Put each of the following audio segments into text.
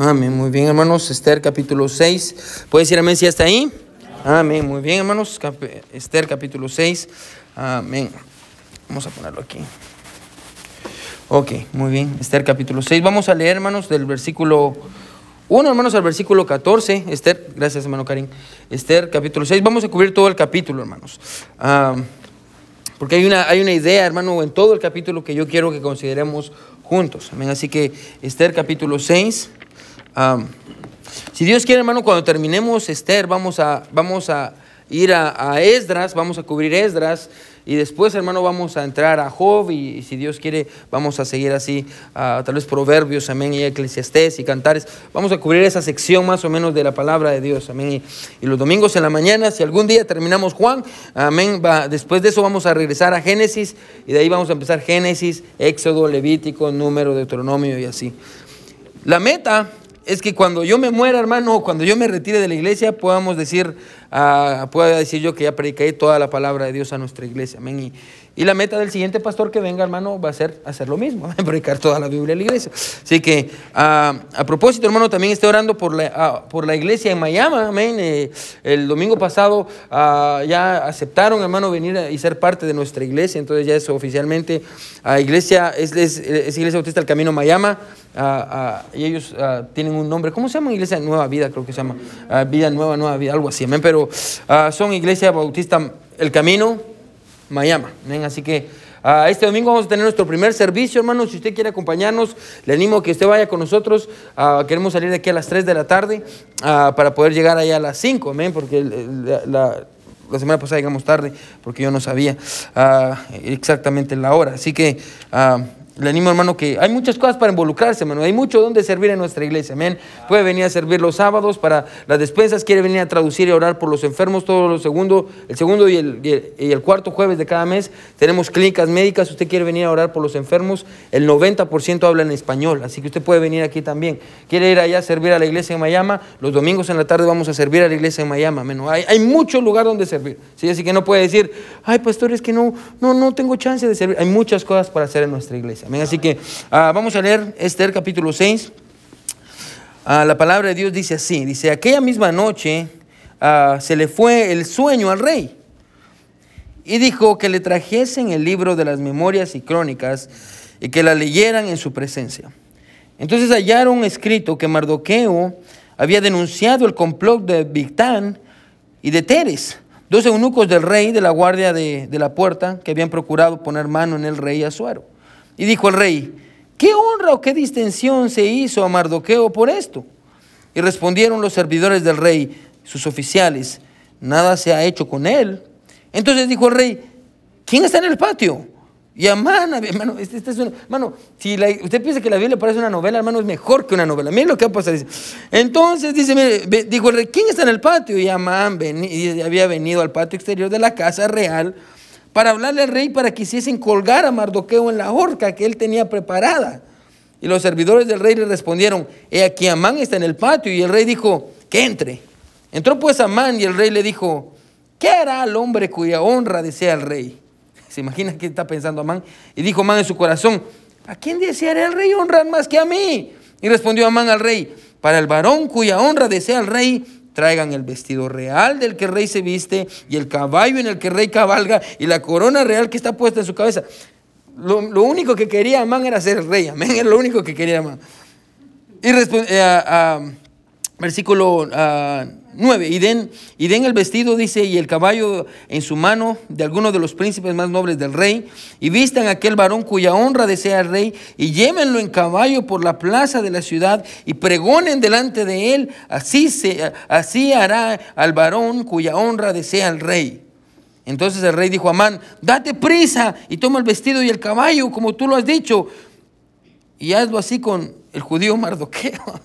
Amén, muy bien hermanos. Esther capítulo 6. ¿Puede decir amén si está ahí? Amén, muy bien hermanos. Esther capítulo 6. Amén. Vamos a ponerlo aquí. Ok, muy bien. Esther capítulo 6. Vamos a leer hermanos del versículo 1 hermanos al versículo 14. Esther, gracias hermano Karim. Esther capítulo 6. Vamos a cubrir todo el capítulo hermanos. porque hay una, hay una idea hermano en todo el capítulo que yo quiero que consideremos juntos. Amén. Así que Esther capítulo 6. Si Dios quiere, hermano, cuando terminemos Esther, vamos a, vamos a ir a, Esdras, vamos a cubrir Esdras. Y después, hermano, vamos a entrar a Job y, si Dios quiere, vamos a seguir así, tal vez Proverbios, amén, y Eclesiastés y Cantares. Vamos a cubrir esa sección más o menos de la palabra de Dios, amén. Y, los domingos en la mañana, si algún día terminamos Juan, amén, después de eso vamos a regresar a Génesis y de ahí vamos a empezar Génesis, Éxodo, Levítico, Número, Deuteronomio y así. La meta es que cuando yo me muera, hermano, cuando yo me retire de la iglesia, podamos decir, uh, pueda decir yo que ya prediqué toda la palabra de Dios a nuestra iglesia. Amén. Y la meta del siguiente pastor que venga, hermano, va a ser hacer lo mismo, predicar toda la Biblia en la iglesia. Así que, ah, a propósito, hermano, también estoy orando por la, ah, por la iglesia en Miami. Amén. Eh, el domingo pasado ah, ya aceptaron, hermano, venir y ser parte de nuestra iglesia. Entonces ya es oficialmente iglesia, es, es, Iglesia Bautista del Camino Miami. y ellos tienen un nombre, ¿cómo se llama? Iglesia Nueva Vida, creo que se llama. vida Nueva, Nueva Vida, algo así. Amén. Pero son Iglesia Bautista El Camino Miami. Así que ah, este domingo vamos a tener nuestro primer servicio, hermanos. Si usted quiere acompañarnos, le animo a que usted vaya con nosotros. Ah, queremos salir de aquí a las 3 de la tarde ah, para poder llegar allá a las 5, amén, porque la, semana pasada llegamos tarde porque yo no sabía exactamente la hora. Así que le animo, hermano, que hay muchas cosas para involucrarse, hermano. Hay mucho donde servir en nuestra iglesia. Amén. Puede venir a servir los sábados para las despensas. Quiere venir a traducir y orar por los enfermos todos los segundos. El segundo y el, y el, cuarto jueves de cada mes tenemos clínicas médicas. Usted quiere venir a orar por los enfermos. El 90% habla en español. Así que usted puede venir aquí también. Quiere ir allá a servir a la iglesia en Miami. Los domingos en la tarde vamos a servir a la iglesia en Miami. Amén. Hay, hay mucho lugar donde servir. ¿sí? Así que no puede decir, ay, pastor, es que no, no, no tengo chance de servir. Hay muchas cosas para hacer en nuestra iglesia. Así que ah, vamos a leer Esther capítulo 6. Ah, la palabra de Dios dice así, dice, aquella misma noche ah, se le fue el sueño al rey y dijo que le trajesen el libro de las memorias y crónicas y que la leyeran en su presencia. Entonces hallaron escrito que Mardoqueo había denunciado el complot de Victán y de Teres, dos eunucos del rey de la guardia de, de la puerta que habían procurado poner mano en el rey Azuero. Y dijo el rey, ¿qué honra o qué distinción se hizo a Mardoqueo por esto? Y respondieron los servidores del rey, sus oficiales, nada se ha hecho con él. Entonces dijo el rey, ¿quién está en el patio? Y Amán, hermano, este, este es hermano, si usted piensa que la Biblia parece una novela, hermano, es mejor que una novela. Miren lo que va a pasar. Entonces, dice, dijo el rey, ¿quién está en el patio? Y Amán había venido al patio exterior de la casa real para hablarle al rey para que hiciesen colgar a Mardoqueo en la horca que él tenía preparada. Y los servidores del rey le respondieron, he aquí Amán está en el patio. Y el rey dijo, que entre. Entró pues Amán y el rey le dijo, ¿qué hará el hombre cuya honra desea el rey? ¿Se imagina qué está pensando Amán? Y dijo Amán en su corazón, ¿a quién deseará el rey honrar más que a mí? Y respondió Amán al rey, para el varón cuya honra desea el rey, traigan el vestido real del que el rey se viste y el caballo en el que el rey cabalga y la corona real que está puesta en su cabeza. Lo, único que quería Amán era ser rey, amén, era lo único que quería Amán. Y eh, versículo 9, y den, y den el vestido, dice, y el caballo en su mano de alguno de los príncipes más nobles del rey, y vistan a aquel varón cuya honra desea el rey, y llévenlo en caballo por la plaza de la ciudad, y pregonen delante de él, así, se, así hará al varón cuya honra desea el rey. Entonces el rey dijo a Amán, date prisa y toma el vestido y el caballo, como tú lo has dicho, y hazlo así con el judío Mardoqueo.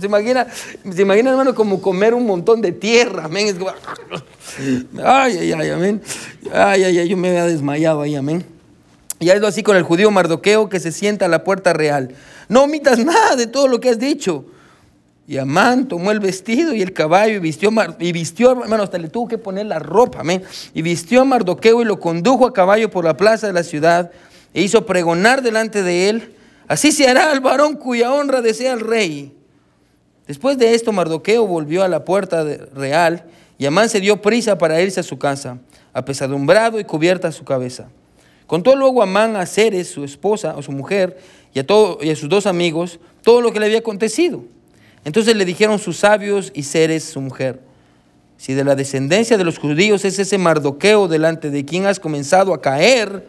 ¿Se imagina, se hermano, como comer un montón de tierra. Amén. Ay, ay, ay, amén. Ay, ay, ay, yo me había desmayado ahí, amén. Y hazlo así con el judío Mardoqueo que se sienta a la puerta real. No omitas nada de todo lo que has dicho. Y Amán tomó el vestido y el caballo y vistió, y vistió, hermano, hasta le tuvo que poner la ropa, amén. Y vistió a Mardoqueo y lo condujo a caballo por la plaza de la ciudad e hizo pregonar delante de él Así se hará al varón cuya honra desea el rey. Después de esto, Mardoqueo volvió a la puerta real y Amán se dio prisa para irse a su casa, apesadumbrado y cubierta su cabeza. Contó luego Amán a Ceres, su esposa o su mujer, y a, y a sus dos amigos, todo lo que le había acontecido. Entonces le dijeron sus sabios y Ceres, su mujer, si de la descendencia de los judíos es ese Mardoqueo delante de quien has comenzado a caer,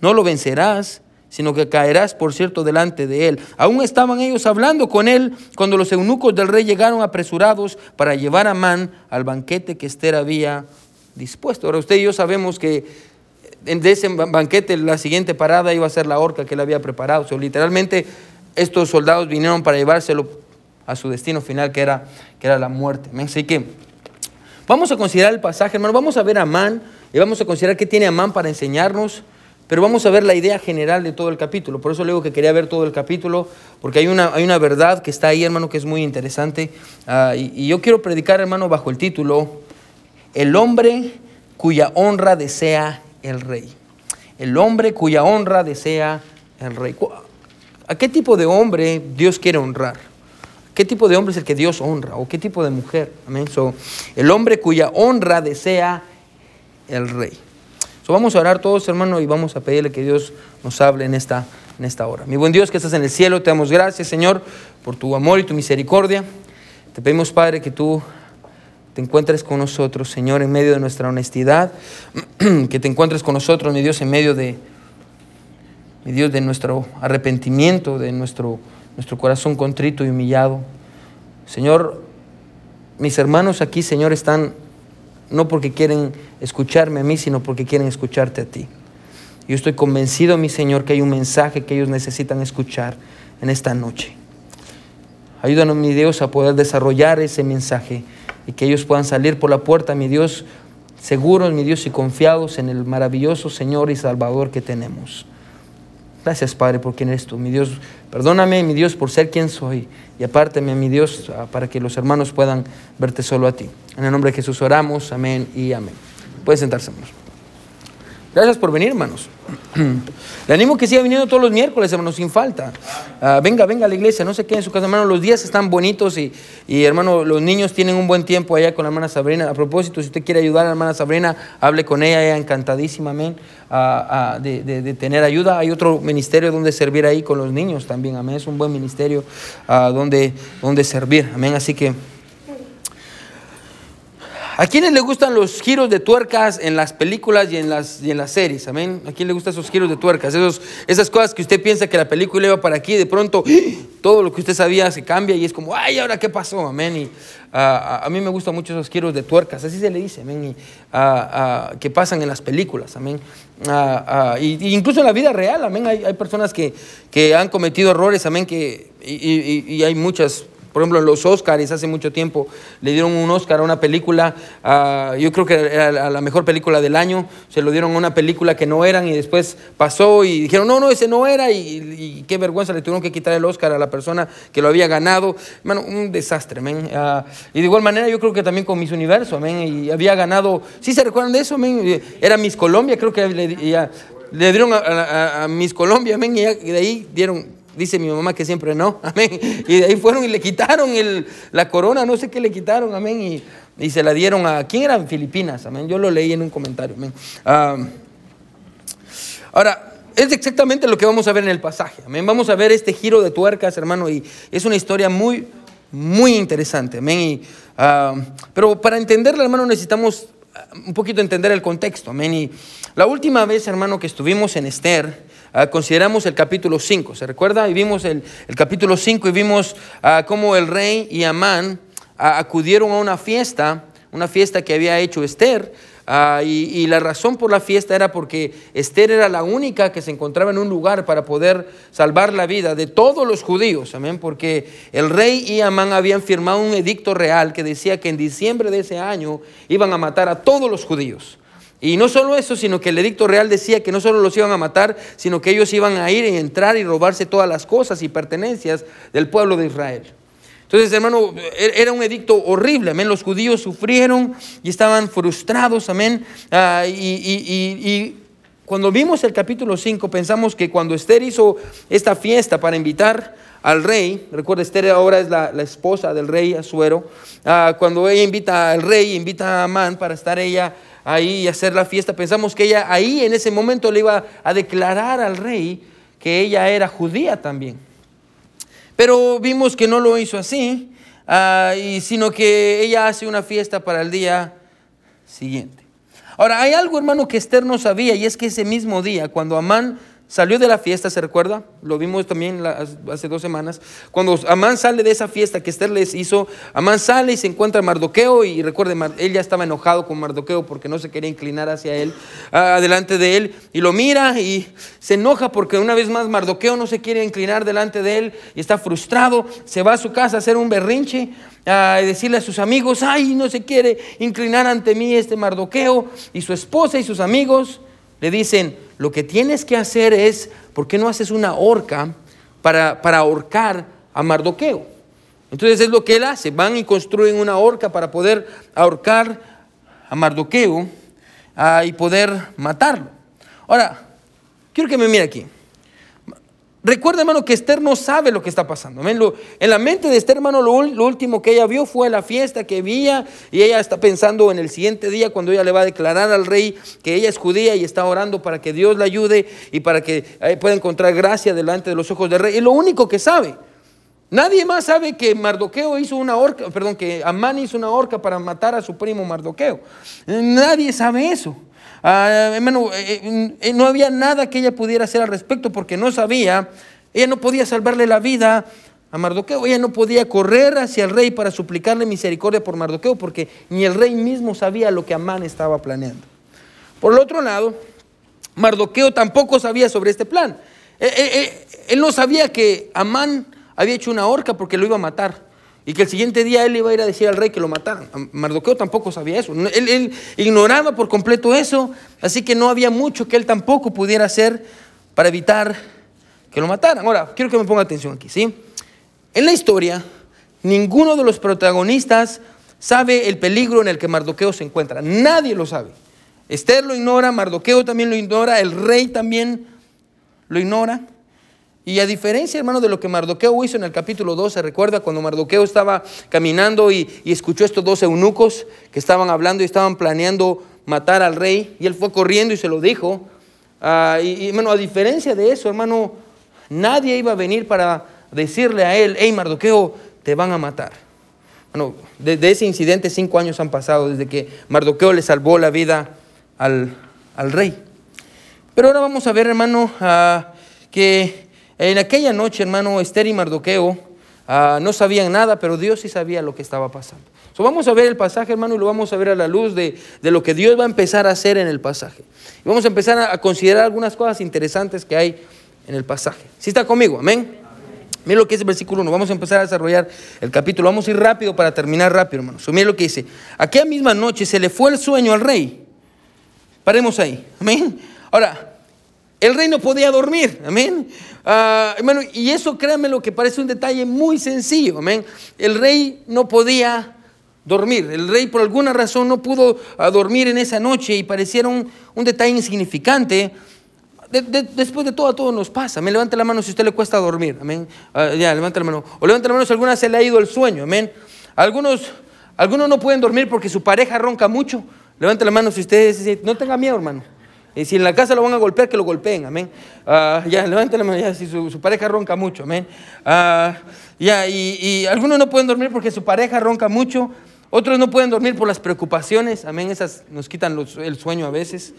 no lo vencerás, sino que caerás, por cierto, delante de él. Aún estaban ellos hablando con él cuando los eunucos del rey llegaron apresurados para llevar a Man al banquete que Esther había dispuesto. Ahora usted y yo sabemos que de ese banquete la siguiente parada iba a ser la horca que él había preparado. O sea, literalmente estos soldados vinieron para llevárselo a su destino final, que era, que era la muerte. Así que vamos a considerar el pasaje, hermano. Vamos a ver a Man y vamos a considerar qué tiene Amán para enseñarnos. Pero vamos a ver la idea general de todo el capítulo. Por eso le digo que quería ver todo el capítulo, porque hay una, hay una verdad que está ahí, hermano, que es muy interesante. Ah, y, y yo quiero predicar, hermano, bajo el título, El hombre cuya honra desea el rey. El hombre cuya honra desea el rey. ¿A qué tipo de hombre Dios quiere honrar? ¿Qué tipo de hombre es el que Dios honra? ¿O qué tipo de mujer? Amén. el hombre cuya honra desea el rey vamos a orar todos, hermano, y vamos a pedirle que Dios nos hable en esta, en esta hora. Mi buen Dios que estás en el cielo, te damos gracias, Señor, por tu amor y tu misericordia. Te pedimos, Padre, que tú te encuentres con nosotros, Señor, en medio de nuestra honestidad, que te encuentres con nosotros, mi Dios, en medio de, mi Dios, de nuestro arrepentimiento, de nuestro, nuestro corazón contrito y humillado. Señor, mis hermanos aquí, Señor, están no porque quieren escucharme a mí, sino porque quieren escucharte a ti. Yo estoy convencido, mi Señor, que hay un mensaje que ellos necesitan escuchar en esta noche. Ayúdanos, mi Dios, a poder desarrollar ese mensaje y que ellos puedan salir por la puerta, mi Dios, seguros, mi Dios, y confiados en el maravilloso Señor y Salvador que tenemos. Gracias, Padre, por quien eres tú. Mi Dios, perdóname, mi Dios, por ser quien soy. Y apárteme, mi Dios, ah, para que los hermanos puedan verte solo a ti. En el nombre de Jesús oramos. Amén y amén. Pueden sentarse, hermanos. Gracias por venir, hermanos. Le animo que siga viniendo todos los miércoles, hermanos, sin falta. Ah, venga, venga a la iglesia, no se quede en su casa, hermano. Los días están bonitos y, y, hermano, los niños tienen un buen tiempo allá con la hermana Sabrina. A propósito, si usted quiere ayudar a la hermana Sabrina, hable con ella, ella encantadísima, amén, ah, ah, de, tener ayuda. Hay otro ministerio donde servir ahí con los niños también, amén. Es un buen ministerio donde, donde servir, amén. Así que. ¿A quiénes le gustan los giros de tuercas en las películas y en las, y en las series? Amén. ¿A quién le gustan esos giros de tuercas? Esos, esas cosas que usted piensa que la película iba para aquí, de pronto todo lo que usted sabía se cambia y es como, ay, ¿ahora qué pasó? Amén. Y a, mí me gustan mucho esos giros de tuercas, así se le dice, amén. Y, que pasan en las películas, amén. y, incluso en la vida real, amén. Hay, hay personas que, que, han cometido errores, amén, que, y hay muchas por ejemplo, en los Oscars hace mucho tiempo le dieron un Oscar a una película, yo creo que era la mejor película del año, se lo dieron a una película que no eran y después pasó y dijeron, no, no, ese no era y, qué vergüenza, le tuvieron que quitar el Oscar a la persona que lo había ganado. Bueno, un desastre, men. Ah, y de igual manera yo creo que también con Miss Universo, men, y había ganado, ¿sí se recuerdan de eso, men? Era Miss Colombia, creo que le, dieron a, Miss Colombia, men, y de ahí dieron Dice mi mamá que siempre no, amén. Y de ahí fueron y le quitaron el, la corona, no sé qué le quitaron, amén. Y, y, se la dieron a, ¿quién eran? Filipinas, amén. Yo lo leí en un comentario, amén. Ah, ahora, es exactamente lo que vamos a ver en el pasaje, amén. Vamos a ver este giro de tuercas, hermano, y es una historia muy, muy interesante, amén. Y, ah, pero para entenderla, hermano, necesitamos un poquito entender el contexto, amén. Y la última vez, hermano, que estuvimos en Esther, Ah, consideramos el capítulo 5. ¿Se recuerda? Y vimos el, capítulo 5 y vimos uh, cómo el rey y Amán ah, acudieron a una fiesta, una fiesta que había hecho Esther. Y, y, la razón por la fiesta era porque Esther era la única que se encontraba en un lugar para poder salvar la vida de todos los judíos, amén, porque el rey y Amán habían firmado un edicto real que decía que en diciembre de ese año iban a matar a todos los judíos. Y no solo eso, sino que el edicto real decía que no solo los iban a matar, sino que ellos iban a ir y entrar y robarse todas las cosas y pertenencias del pueblo de Israel. Entonces, hermano, e-, era un edicto horrible, amén. Los judíos sufrieron y estaban frustrados, amén. Ah, y, cuando vimos el capítulo 5, pensamos que cuando Esther hizo esta fiesta para invitar al rey, recuerda, Esther ahora es la, esposa del rey Azuero, ah, cuando ella invita al rey, invita a Amán para estar ella ahí hacer la fiesta, pensamos que ella ahí en ese momento le iba a declarar al rey que ella era judía también. Pero vimos que no lo hizo así, ah, y, sino que ella hace una fiesta para el día siguiente. Ahora, hay algo, hermano, que Esther no sabía, y es que ese mismo día, cuando Amán Salió de la fiesta, ¿se recuerda? Lo vimos también hace dos semanas. Cuando Amán sale de esa fiesta que Esther les hizo, Amán sale y se encuentra Mardoqueo y recuerde, él ya estaba enojado con Mardoqueo porque no se quería inclinar hacia él, delante de él, y lo mira y se enoja porque una vez más Mardoqueo no se quiere inclinar delante de él y está frustrado, se va a su casa a hacer un berrinche, a decirle a sus amigos, ay, no se quiere inclinar ante mí este Mardoqueo, y su esposa y sus amigos le dicen, lo que tienes que hacer es, ¿por qué no haces una horca para, para ahorcar a Mardoqueo? Entonces es lo que él hace, van y construyen una horca para poder ahorcar a Mardoqueo ah, y poder matarlo. Ahora, quiero que me mire aquí. Recuerda, hermano, que Esther no sabe lo que está pasando. en la mente de Esther, hermano, lo, último que ella vio fue la fiesta que vía y ella está pensando en el siguiente día cuando ella le va a declarar al rey que ella es judía y está orando para que Dios la ayude y para que eh, pueda encontrar gracia delante de los ojos del rey. Es lo único que sabe. Nadie más sabe que Mardoqueo hizo una horca, perdón, que Amán hizo una horca para matar a su primo Mardoqueo. Nadie sabe eso. Ah, hermano, eh, eh, no había nada que ella pudiera hacer al respecto porque no sabía, ella no podía salvarle la vida a Mardoqueo, ella no podía correr hacia el rey para suplicarle misericordia por Mardoqueo porque ni el rey mismo sabía lo que Amán estaba planeando. Por el otro lado, Mardoqueo tampoco sabía sobre este plan. Eh, él no sabía que Amán había hecho una horca porque lo iba a matar. Y que el siguiente día él iba a ir a decir al rey que lo mataran. Mardoqueo tampoco sabía eso. Él, ignoraba por completo eso, así que no había mucho que él tampoco pudiera hacer para evitar que lo mataran. Ahora, quiero que me ponga atención aquí, ¿sí? En la historia, ninguno de los protagonistas sabe el peligro en el que Mardoqueo se encuentra. Nadie lo sabe. Esther lo ignora, Mardoqueo también lo ignora, el rey también lo ignora. Y a diferencia, hermano, de lo que Mardoqueo hizo en el capítulo 12, recuerda cuando Mardoqueo estaba caminando y, escuchó estos dos eunucos que estaban hablando y estaban planeando matar al rey, y él fue corriendo y se lo dijo. Ah, y, hermano, a diferencia de eso, hermano, nadie iba a venir para decirle a él, hey Mardoqueo, te van a matar. Bueno, desde ese incidente cinco años han pasado, desde que Mardoqueo le salvó la vida al, rey. Pero ahora vamos a ver, hermano, ah, que en aquella noche, hermano, Esther y Mardoqueo ah, no sabían nada, pero Dios sí sabía lo que estaba pasando. So, vamos a ver el pasaje, hermano, y lo vamos a ver a la luz de, lo que Dios va a empezar a hacer en el pasaje. Y vamos a empezar a, considerar algunas cosas interesantes que hay en el pasaje. ¿Sí está conmigo? Amén. Mira lo que es el versículo 1. Vamos a empezar a desarrollar el capítulo. Vamos a ir rápido para terminar rápido, hermano. So, mira lo que dice. Aquella misma noche se le fue el sueño al rey. Paremos ahí. Amén. Ahora, el rey no podía dormir, amén. Hermano, y eso créanme lo que parece un detalle muy sencillo, amén. El rey no podía dormir. El rey por alguna razón no pudo ah, dormir en esa noche y pareciera un, detalle insignificante. después de todo, a todos nos pasa. Me levanta la mano si a usted le cuesta dormir. Amén. Ah, ya, levanta la mano. O levanta la mano si alguna se le ha ido el sueño. Amén. Algunos, algunos no pueden dormir porque su pareja ronca mucho. Levanta la mano si usted dice, no tenga miedo, hermano. Y si en la casa lo van a golpear, que lo golpeen, amén. Ah, ya, levanten la mano, ya, si su, pareja ronca mucho, amén. Ah, ya, y, algunos no pueden dormir porque su pareja ronca mucho, otros no pueden dormir por las preocupaciones, amén, esas nos quitan el sueño a veces.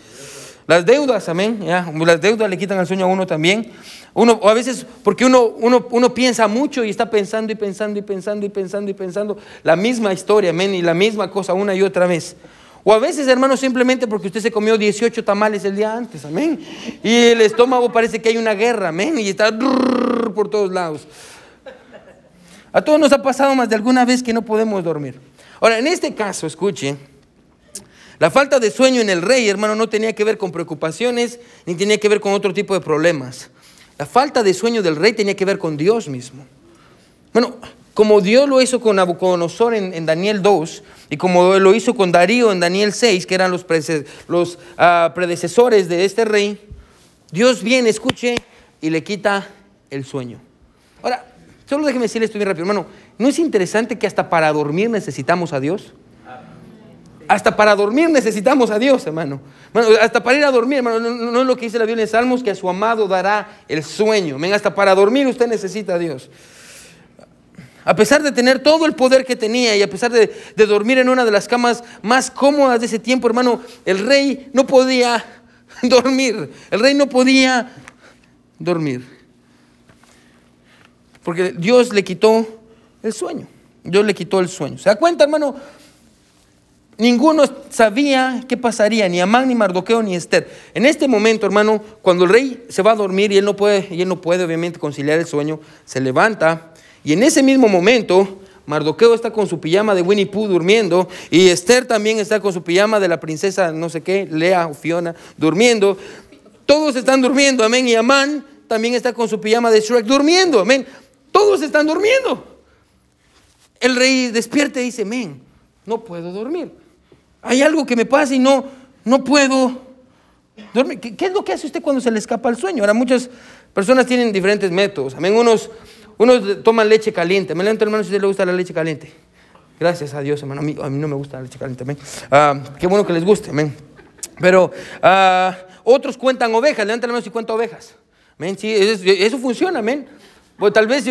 Las deudas, amén, ya, las deudas le quitan el sueño a uno también. Uno, o a veces porque uno, uno, uno piensa mucho y está pensando y pensando y pensando y pensando y pensando la misma historia, amén, y la misma cosa una y otra vez. O a veces, hermano, simplemente porque usted se comió 18 tamales el día antes, amén. Y el estómago parece que hay una guerra, amén, y está por todos lados. A todos nos ha pasado más de alguna vez que no podemos dormir. Ahora, en este caso, escuche, la falta de sueño en el rey, hermano, no tenía que ver con preocupaciones, ni tenía que ver con otro tipo de problemas. La falta de sueño del rey tenía que ver con Dios mismo. Bueno, como Dios lo hizo con Nabucodonosor en, Daniel 2, y como lo hizo con Darío en Daniel 6, que eran los, ah, predecesores de este rey, Dios viene, escuche, y le quita el sueño. Ahora, solo déjeme decirle esto bien rápido, hermano. ¿No es interesante que hasta para dormir necesitamos a Dios? Hasta para dormir necesitamos a Dios, hermano. hasta para ir a dormir, hermano, no, es lo que dice la Biblia en Salmos, que a su amado dará el sueño. hasta para dormir usted necesita a Dios. A pesar de tener todo el poder que tenía y a pesar de, dormir en una de las camas más cómodas de ese tiempo, hermano, el rey no podía dormir. El rey no podía dormir. Porque Dios le quitó el sueño. Dios le quitó el sueño. ¿Se da cuenta, hermano? Ninguno sabía qué pasaría, ni Amán, ni Mardoqueo, ni Esther. En este momento, hermano, cuando el rey se va a dormir y él no puede, y él no puede obviamente conciliar el sueño, se levanta y en ese mismo momento Mardoqueo está con su pijama de Winnie Pooh durmiendo y Esther también está con su pijama de la princesa no sé qué, Lea o Fiona, durmiendo. Todos están durmiendo, amén. Y Amán también está con su pijama de Shrek durmiendo, amén. Todos están durmiendo. El rey despierta y dice, amén, no puedo dormir. Hay algo que me pasa y no, no puedo dormir. ¿Qué, es lo que hace usted cuando se le escapa el sueño? Ahora, muchas personas tienen diferentes métodos. Amén. Unos, unos toman leche caliente. Me levanto, hermano, si a usted le gusta la leche caliente. Gracias a Dios, hermano. A mí, a mí no me gusta la leche caliente. Ah, qué bueno que les guste. Pero ah, otros cuentan ovejas. Levanta la mano si cuenta ovejas. Amén. Sí, eso, funciona. Amén. tal, vez,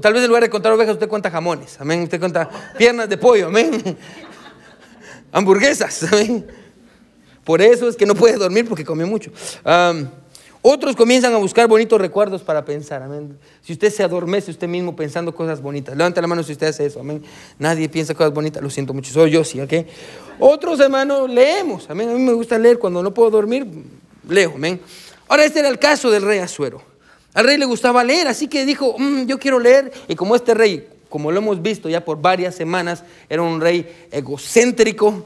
tal vez en lugar de contar ovejas, usted cuenta jamones. Amén. Usted cuenta piernas de pollo. Amén hamburguesas. Por eso es que no puede dormir porque come mucho. Otros comienzan a buscar bonitos recuerdos para pensar. Amén. Si usted se adormece usted mismo pensando cosas bonitas, levanta la mano si usted hace eso. Amén. Nadie piensa cosas bonitas, lo siento mucho. Soy yo, sí, ¿ok? Otros hermanos leemos. Amén. A mí me gusta leer cuando no puedo dormir, leo. Amén. Ahora, este era el caso del rey Azuero. Al rey le gustaba leer, así que dijo, mm, yo quiero leer. Y como este rey como lo hemos visto ya por varias semanas, era un rey egocéntrico.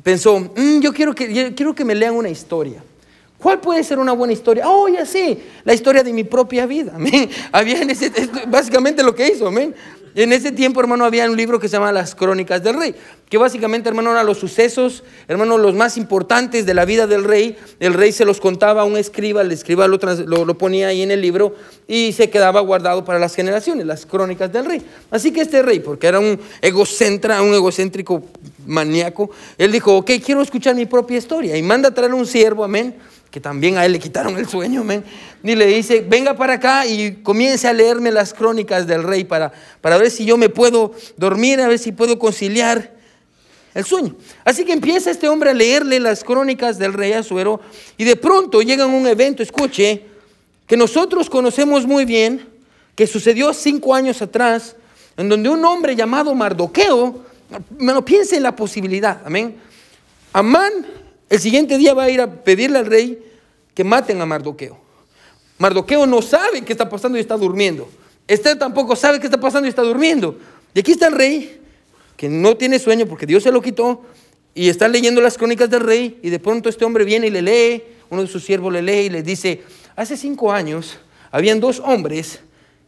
Pensó, mm, yo, quiero que, quiero que me lean una historia. ¿Cuál puede ser una buena historia? Oh, ya sé, la historia de mi propia vida. Había básicamente lo que hizo. Amén. En ese tiempo, hermano, había un libro que se llama Las Crónicas del Rey, que básicamente, hermano, eran los sucesos, hermano, los más importantes de la vida del rey. El rey se los contaba a un escriba, el escriba lo, lo, ponía ahí en el libro y se quedaba guardado para las generaciones, las Crónicas del Rey. Así que este rey, porque era un egocentra, un egocéntrico maníaco, él dijo, ok, quiero escuchar mi propia historia y manda a traer un siervo, amén que también a él le quitaron el sueño, amén. Y le dice, venga para acá y comience a leerme las crónicas del rey para, para ver si yo me puedo dormir, a ver si puedo conciliar el sueño. Así que empieza este hombre a leerle las crónicas del rey Azuero y de pronto llega un evento, escuche, que nosotros conocemos muy bien, que sucedió cinco años atrás, en donde un hombre llamado Mardoqueo, lo piense en la posibilidad, amén. Amán el siguiente día va a ir a pedirle al rey que maten a Mardoqueo. Mardoqueo no sabe qué está pasando y está durmiendo. Esther tampoco sabe qué está pasando y está durmiendo. Y aquí está el rey, que no tiene sueño porque Dios se lo quitó, y está leyendo las crónicas del rey, y de pronto este hombre viene y le lee, uno de sus siervos le lee y le dice, hace cinco años habían dos hombres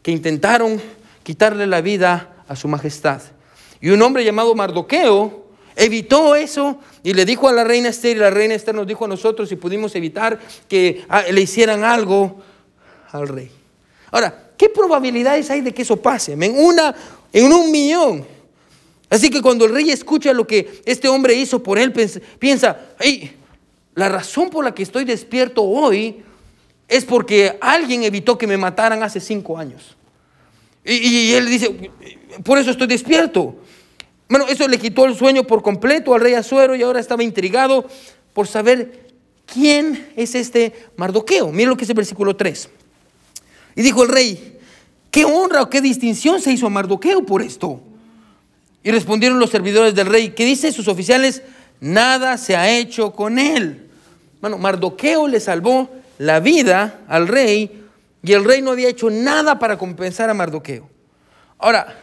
que intentaron quitarle la vida a su majestad. Y un hombre llamado Mardoqueo evitó eso y le dijo a la reina Esther y la reina Esther nos dijo a nosotros si pudimos evitar que ah, le hicieran algo al rey. Ahora, ¿qué probabilidades hay de que eso pase? En una en un millón. Así que cuando el rey escucha lo que este hombre hizo por él, piensa, hey, la razón por la que estoy despierto hoy es porque alguien evitó que me mataran hace cinco años. y él dice, por eso estoy despierto. Bueno, eso le quitó el sueño por completo al rey Azuero y ahora estaba intrigado por saber quién es este Mardoqueo. Mira lo que es el versículo 3. Y dijo el rey, ¿qué honra o qué distinción se hizo a Mardoqueo por esto? Y respondieron los servidores del rey, ¿qué dice sus oficiales? Nada se ha hecho con él. Bueno, Mardoqueo le salvó la vida al rey y el rey no había hecho nada para compensar a Mardoqueo. Ahora,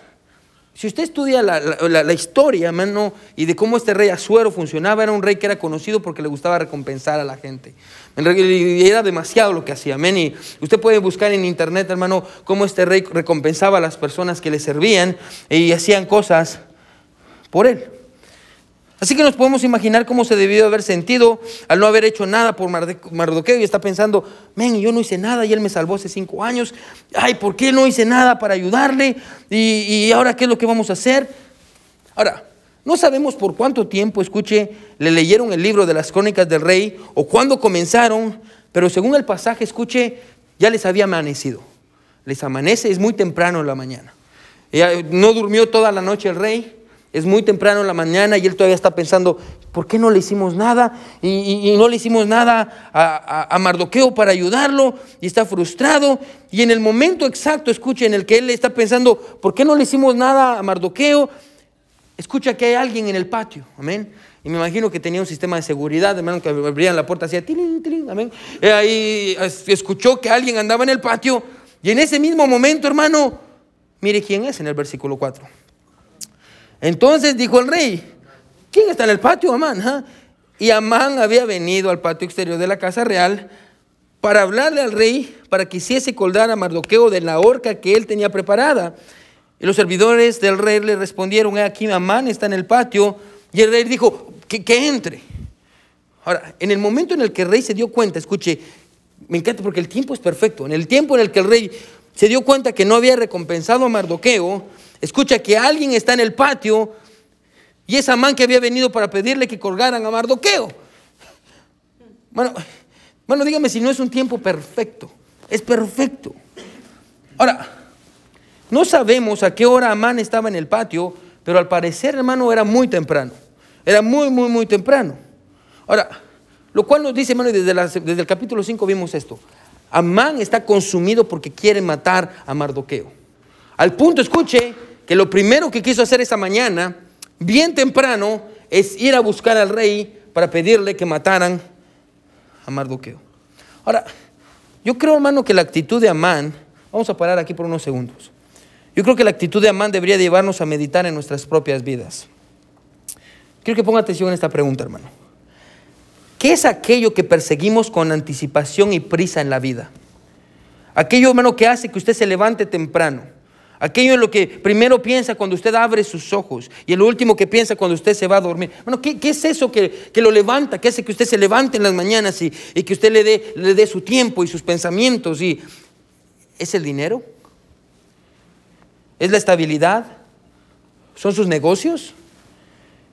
Si usted estudia la, historia, hermano, y de cómo este rey Azuero funcionaba, era un rey que era conocido porque le gustaba recompensar a la gente. Y era demasiado lo que hacía. Y usted puede buscar en internet, hermano, cómo este rey recompensaba a las personas que le servían y hacían cosas por él. Así que nos podemos imaginar cómo se debió haber sentido al no haber hecho nada por Mardoqueo y está pensando, men, yo no hice nada y él me salvó hace cinco años. Ay, ¿por qué no hice nada para ayudarle? ¿Y, y ahora qué es lo que vamos a hacer? Ahora, no sabemos por cuánto tiempo, escuche, le leyeron el libro de las crónicas del rey o cuándo comenzaron, pero según el pasaje, escuche, ya les había amanecido. Les amanece, es muy temprano en la mañana. no durmió toda la noche el rey, es muy temprano en la mañana y él todavía está pensando, ¿por qué no le hicimos nada? Y, no le hicimos nada a, Mardoqueo para ayudarlo y está frustrado. Y en el momento exacto, escuche, en el que él está pensando, ¿por qué no le hicimos nada a Mardoqueo? Escucha que hay alguien en el patio, amén. Y me imagino que tenía un sistema de seguridad, hermano, que abrían la puerta, hacía tilín, tilín, amén. Y ahí escuchó que alguien andaba en el patio y en ese mismo momento, hermano, mire quién es en el versículo 4. Entonces dijo el rey, ¿quién está en el patio, Amán? Ah?". Y Amán había venido al patio exterior de la casa real para hablarle al rey para que hiciese colgar a Mardoqueo de la horca que él tenía preparada. Y los servidores del rey le respondieron, aquí Amán está en el patio. Y el rey dijo, que, que entre. Ahora, en el momento en el que el rey se dio cuenta, escuche, me encanta porque el tiempo es perfecto. En el tiempo en el que el rey se dio cuenta que no había recompensado a Mardoqueo, escucha que alguien está en el patio y es Amán que había venido para pedirle que colgaran a Mardoqueo. Bueno, bueno, dígame si no es un tiempo perfecto. Es perfecto. Ahora, no sabemos a qué hora Amán estaba en el patio, pero al parecer, hermano, era muy temprano. Era muy, muy, muy temprano. Ahora, lo cual nos dice, hermano, desde, desde el capítulo 5 vimos esto. Amán está consumido porque quiere matar a Mardoqueo. Al punto, escuche, que lo primero que quiso hacer esa mañana, bien temprano, es ir a buscar al rey para pedirle que mataran a Mardoqueo. Ahora, yo creo, hermano, que la actitud de Amán, vamos a parar aquí por unos segundos. Yo creo que la actitud de Amán debería llevarnos a meditar en nuestras propias vidas. Quiero que ponga atención en esta pregunta, hermano. ¿Qué es aquello que perseguimos con anticipación y prisa en la vida? Aquello, hermano, que hace que usted se levante temprano Aquello en lo que primero piensa cuando usted abre sus ojos y el último que piensa cuando usted se va a dormir. Bueno, ¿qué, es eso que, lo levanta? ¿Qué hace que usted se levante en las mañanas y, que usted le dé, le dé su tiempo y sus pensamientos? Y, ¿Es el dinero? ¿Es la estabilidad? ¿Son sus negocios?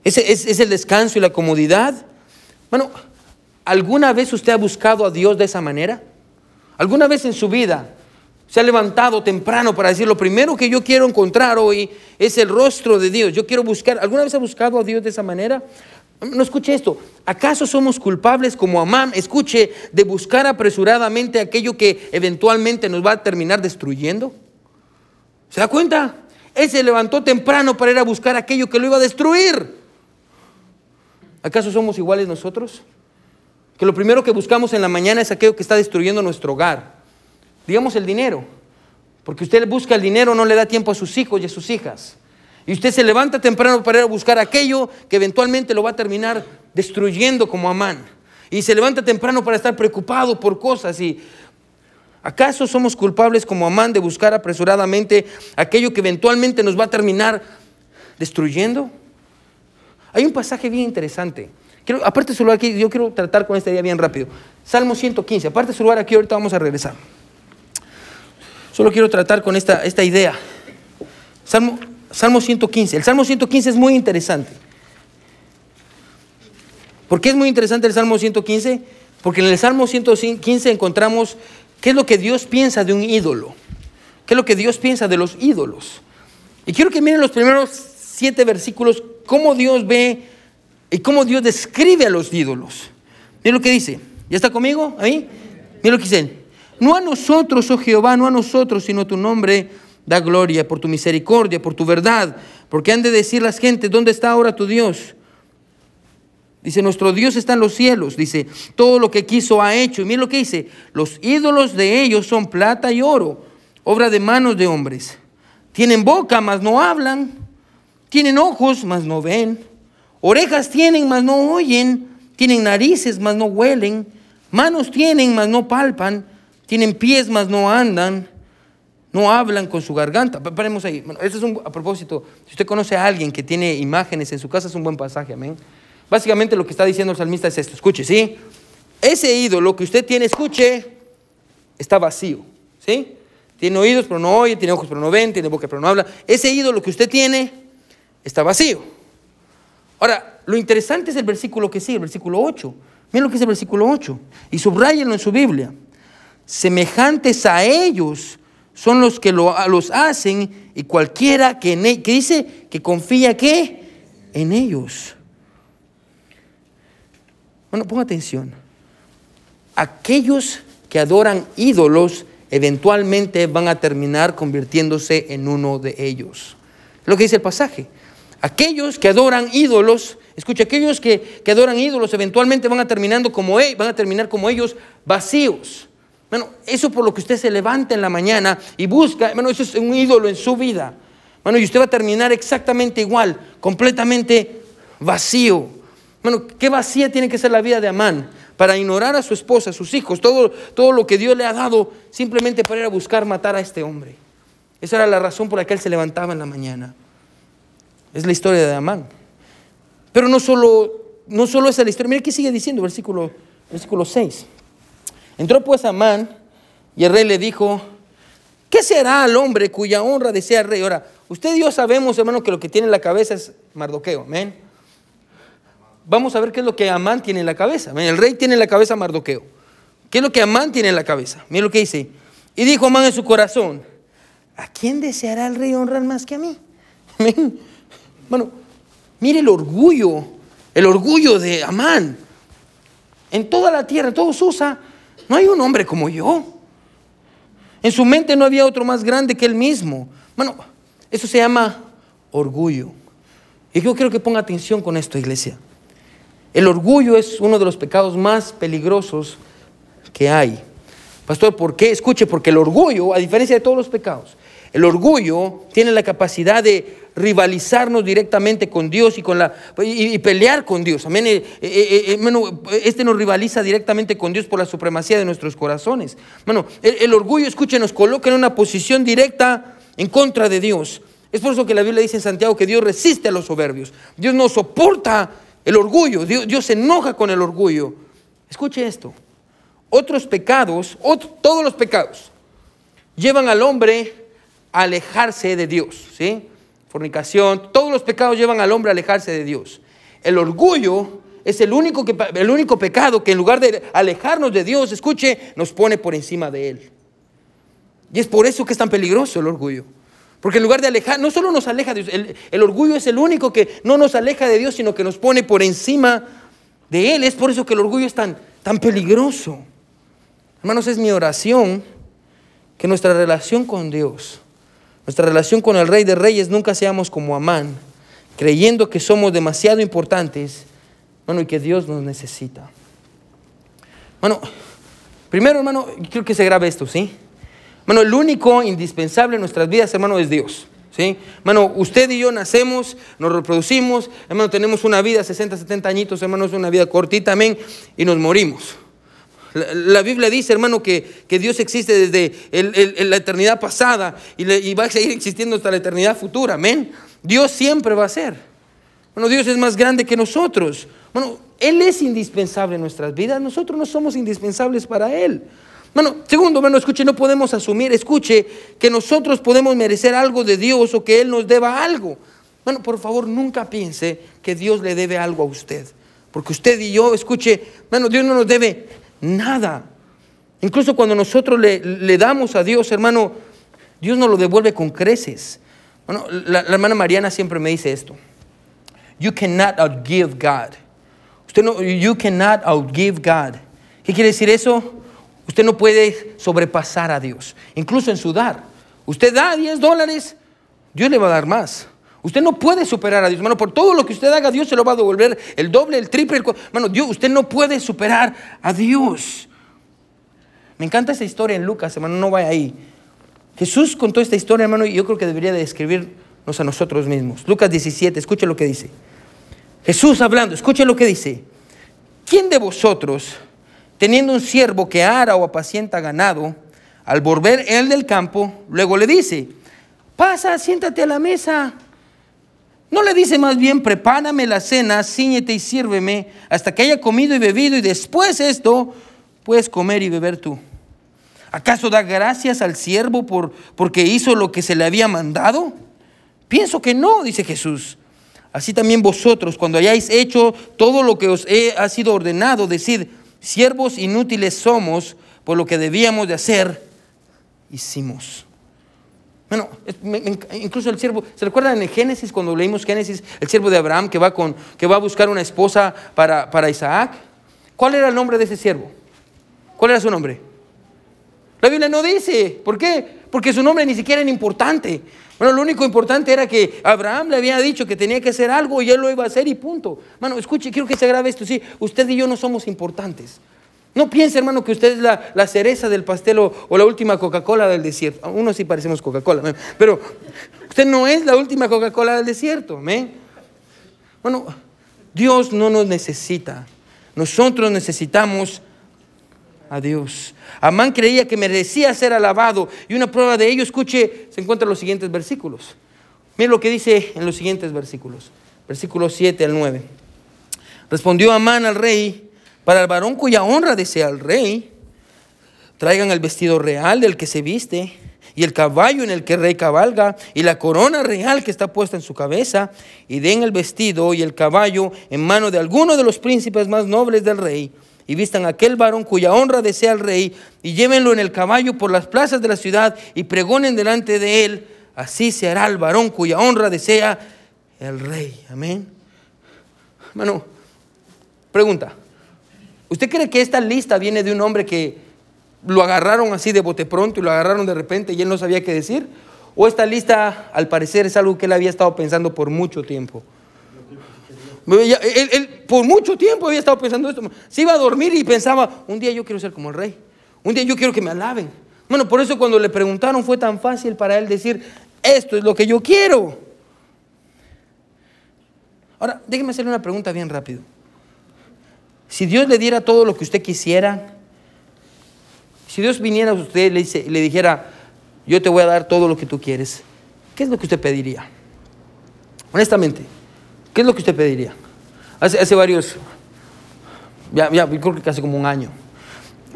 ¿Es, es el descanso y la comodidad? Bueno, ¿alguna vez usted ha buscado a Dios de esa manera? ¿Alguna vez en su vida se ha levantado temprano para decir, lo primero que yo quiero encontrar hoy es el rostro de Dios. Yo quiero buscar, ¿alguna vez ha buscado a Dios de esa manera? No escuche esto. ¿Acaso somos culpables como Amán, escuche, de buscar apresuradamente aquello que eventualmente nos va a terminar destruyendo? ¿Se da cuenta? Él se levantó temprano para ir a buscar aquello que lo iba a destruir. ¿Acaso somos iguales nosotros? Que lo primero que buscamos en la mañana es aquello que está destruyendo nuestro hogar digamos el dinero, porque usted busca el dinero, no le da tiempo a sus hijos y a sus hijas. Y usted se levanta temprano para ir a buscar aquello que eventualmente lo va a terminar destruyendo como Amán. Y se levanta temprano para estar preocupado por cosas. ¿Y acaso somos culpables como Amán de buscar apresuradamente aquello que eventualmente nos va a terminar destruyendo? Hay un pasaje bien interesante. Quiero, aparte su lugar aquí, yo quiero tratar con este día bien rápido. Salmo 115. Aparte su lugar aquí, ahorita vamos a regresar. Solo quiero tratar con esta, esta idea. Salmo, Salmo 115. El Salmo 115 es muy interesante. ¿Por qué es muy interesante el Salmo 115? Porque en el Salmo 115 encontramos qué es lo que Dios piensa de un ídolo. ¿Qué es lo que Dios piensa de los ídolos? Y quiero que miren los primeros siete versículos, cómo Dios ve y cómo Dios describe a los ídolos. Miren lo que dice. ¿Ya está conmigo ahí? Miren lo que dice. No a nosotros, oh Jehová, no a nosotros, sino tu nombre da gloria por tu misericordia, por tu verdad. Porque han de decir las gentes, ¿dónde está ahora tu Dios? Dice, nuestro Dios está en los cielos. Dice, todo lo que quiso ha hecho. Y mira lo que dice, los ídolos de ellos son plata y oro, obra de manos de hombres. Tienen boca, mas no hablan. Tienen ojos, mas no ven. Orejas tienen, mas no oyen. Tienen narices, mas no huelen. Manos tienen, mas no palpan. Tienen pies, mas no andan. No hablan con su garganta. Paremos ahí. Bueno, es un, a propósito. Si usted conoce a alguien que tiene imágenes en su casa, es un buen pasaje. Amén. Básicamente lo que está diciendo el salmista es esto. Escuche, ¿sí? Ese ídolo que usted tiene, escuche, está vacío. ¿Sí? Tiene oídos pero no oye, tiene ojos pero no ven, tiene boca pero no habla. Ese ídolo que usted tiene está vacío. Ahora, lo interesante es el versículo que sigue, el versículo 8. Miren lo que es el versículo 8. Y subrayenlo en su Biblia. Semejantes a ellos son los que lo, los hacen y cualquiera que, e, que dice que confía que en ellos. Bueno, ponga atención. Aquellos que adoran ídolos eventualmente van a terminar convirtiéndose en uno de ellos. Lo que dice el pasaje. Aquellos que adoran ídolos, escucha, aquellos que, adoran ídolos eventualmente van a, terminando como, e, van a terminar como ellos vacíos. Bueno, eso por lo que usted se levanta en la mañana y busca, bueno, eso es un ídolo en su vida. Bueno, y usted va a terminar exactamente igual, completamente vacío. Bueno, ¿qué vacía tiene que ser la vida de Amán? para ignorar a su esposa, a sus hijos, todo, todo lo que Dios le ha dado, simplemente para ir a buscar matar a este hombre. Esa era la razón por la que él se levantaba en la mañana. Es la historia de Amán. Pero no solo, no solo es la historia. Mire qué sigue diciendo, versículo, versículo 6. Entró pues Amán y el rey le dijo, ¿qué será al hombre cuya honra desea el rey? Ahora, usted y yo sabemos, hermano, que lo que tiene en la cabeza es Mardoqueo. Amén vamos a ver qué es lo que Amán tiene en la cabeza. El rey tiene en la cabeza Mardoqueo. ¿Qué es lo que Amán tiene en la cabeza? Mira lo que dice. Y dijo Amán en su corazón, ¿a quién deseará el rey honrar más que a mí? Bueno, mire el orgullo, el orgullo de Amán. En toda la tierra, todo Susa, no hay un hombre como yo. En su mente no había otro más grande que él mismo. Bueno, eso se llama orgullo. Y yo quiero que ponga atención con esto, iglesia. El orgullo es uno de los pecados más peligrosos que hay. Pastor, ¿por qué? Escuche, porque el orgullo, a diferencia de todos los pecados, el orgullo tiene la capacidad de rivalizarnos directamente con Dios y, con la, y, pelear con Dios. Amén. Eh, eh, eh, este nos rivaliza directamente con Dios por la supremacía de nuestros corazones. Bueno, el, el orgullo, escuche, nos coloca en una posición directa en contra de Dios. Es por eso que la Biblia dice en Santiago que Dios resiste a los soberbios. Dios no soporta el orgullo, Dios, se enoja con el orgullo. Escuche esto. Otros pecados, todos los pecados, llevan al hombre alejarse de Dios. ¿sí? Fornicación, todos los pecados llevan al hombre a alejarse de Dios. El orgullo es el único, que, el único pecado que en lugar de alejarnos de Dios, escuche, nos pone por encima de Él. Y es por eso que es tan peligroso el orgullo. Porque en lugar de alejar, no solo nos aleja de Dios, el, orgullo es el único que no nos aleja de Dios, sino que nos pone por encima de Él. Es por eso que el orgullo es tan, tan peligroso. Hermanos, es mi oración que nuestra relación con Dios, nuestra relación con el Rey de Reyes, nunca seamos como Amán, creyendo que somos demasiado importantes, bueno, y que Dios nos necesita. Bueno, primero, hermano, quiero que se grabe esto, ¿sí? Hermano, el único indispensable en nuestras vidas, hermano, es Dios. ¿sí? Hermano, usted y yo nacemos, nos reproducimos, hermano, tenemos una vida, 60, 70 añitos, hermano, es una vida cortita, amén, y nos morimos. La, Biblia dice, hermano, que, que Dios existe desde la eternidad pasada y, y, va a seguir existiendo hasta la eternidad futura, amén. Dios siempre va a ser. Bueno, Dios es más grande que nosotros. Bueno, Él es indispensable en nuestras vidas, nosotros no somos indispensables para Él. Bueno, segundo, hermano, escuche, no podemos asumir, escuche, que nosotros podemos merecer algo de Dios o que Él nos deba algo. Bueno, por favor, nunca piense que Dios le debe algo a usted. Porque usted y yo, escuche, hermano, Dios no nos debe nada. Incluso cuando nosotros le, le damos a Dios, hermano, Dios nos lo devuelve con creces. Bueno, la, la, hermana Mariana siempre me dice esto. You cannot outgive God. Usted no, you cannot outgive God. ¿Qué quiere decir eso? Usted no puede sobrepasar a Dios, incluso en su dar. Usted da 10 dólares, Dios le va a dar más. Usted no puede superar a Dios, hermano. Por todo lo que usted haga, Dios se lo va a devolver el doble, el triple. El... Hermano, Dios, usted no puede superar a Dios. Me encanta esa historia en Lucas, hermano, no vaya ahí. Jesús contó esta historia, hermano, y yo creo que debería de escribir a nosotros mismos. Lucas 17, escuche lo que dice. Jesús hablando, escuche lo que dice. ¿Quién de vosotros, teniendo un siervo que ara o apacienta ganado, al volver él del campo, luego le dice, pasa, siéntate a la mesa? No le dice más bien, prepárame la cena, ciñete y sírveme hasta que haya comido y bebido y después esto puedes comer y beber tú. ¿Acaso da gracias al siervo por, porque hizo lo que se le había mandado? Pienso que no, dice Jesús. Así también vosotros, cuando hayáis hecho todo lo que os he, ha sido ordenado, decid, siervos inútiles somos, por lo que debíamos de hacer, hicimos. Bueno, incluso el siervo, ¿se recuerdan en Génesis, cuando leímos Génesis, el siervo de Abraham que va, con, que va a buscar una esposa para, para Isaac? ¿Cuál era el nombre de ese siervo? ¿Cuál era su nombre? La Biblia no dice. ¿Por qué? Porque su nombre ni siquiera era importante. Bueno, lo único importante era que Abraham le había dicho que tenía que hacer algo y él lo iba a hacer y punto. Bueno, escuche, quiero que se grabe esto. Sí, usted y yo no somos importantes. No piense, hermano, que usted es la, cereza del pastel o, la última Coca-Cola del desierto. Uno sí parecemos Coca-Cola, pero usted no es la última Coca-Cola del desierto. Bueno, Dios no nos necesita. Nosotros necesitamos a Dios. Amán creía que merecía ser alabado y una prueba de ello, escuche, se encuentra en los siguientes versículos. Mire lo que dice en los siguientes versículos. Versículos 7 al 9. Respondió Amán al rey, para el varón cuya honra desea el rey, traigan el vestido real del que se viste, y el caballo en el que el rey cabalga, y la corona real que está puesta en su cabeza, y den el vestido y el caballo en mano de alguno de los príncipes más nobles del rey, y vistan a aquel varón cuya honra desea el rey, y llévenlo en el caballo por las plazas de la ciudad, y pregonen delante de él, así se hará el varón cuya honra desea el rey. Amén. Bueno, pregunta. ¿Usted cree que esta lista viene de un hombre que lo agarraron así de bote pronto y lo agarraron de repente y él no sabía qué decir? ¿O esta lista, al parecer, es algo que él había estado pensando por mucho tiempo? Él, por mucho tiempo había estado pensando esto. Se iba a dormir y pensaba, un día yo quiero ser como el rey. Un día yo quiero que me alaben. Bueno, por eso cuando le preguntaron fue tan fácil para él decir, esto es lo que yo quiero. Ahora, déjeme hacerle una pregunta bien rápido. Si Dios le diera todo lo que usted quisiera, si Dios viniera a usted y le, dijera, yo te voy a dar todo lo que tú quieres, ¿qué es lo que usted pediría? Honestamente, ¿qué es lo que usted pediría? Hace, hace varios, ya, ya, creo que casi como un año,